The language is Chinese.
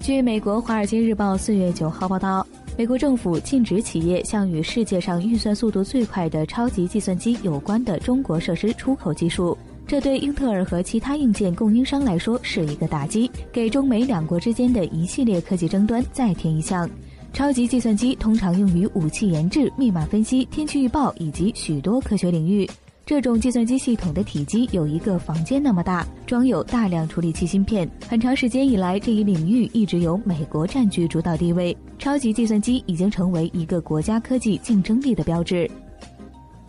据美国《华尔街日报》四月九号报道，美国政府禁止企业向与世界上运算速度最快的超级计算机有关的中国设施出口技术。这对英特尔和其他硬件供应商来说是一个打击，给中美两国之间的一系列科技争端再添一项。超级计算机通常用于武器研制、密码分析、天气预报以及许多科学领域。这种计算机系统的体积有一个房间那么大，装有大量处理器芯片。很长时间以来，这一领域一直由美国占据主导地位。超级计算机已经成为一个国家科技竞争力的标志。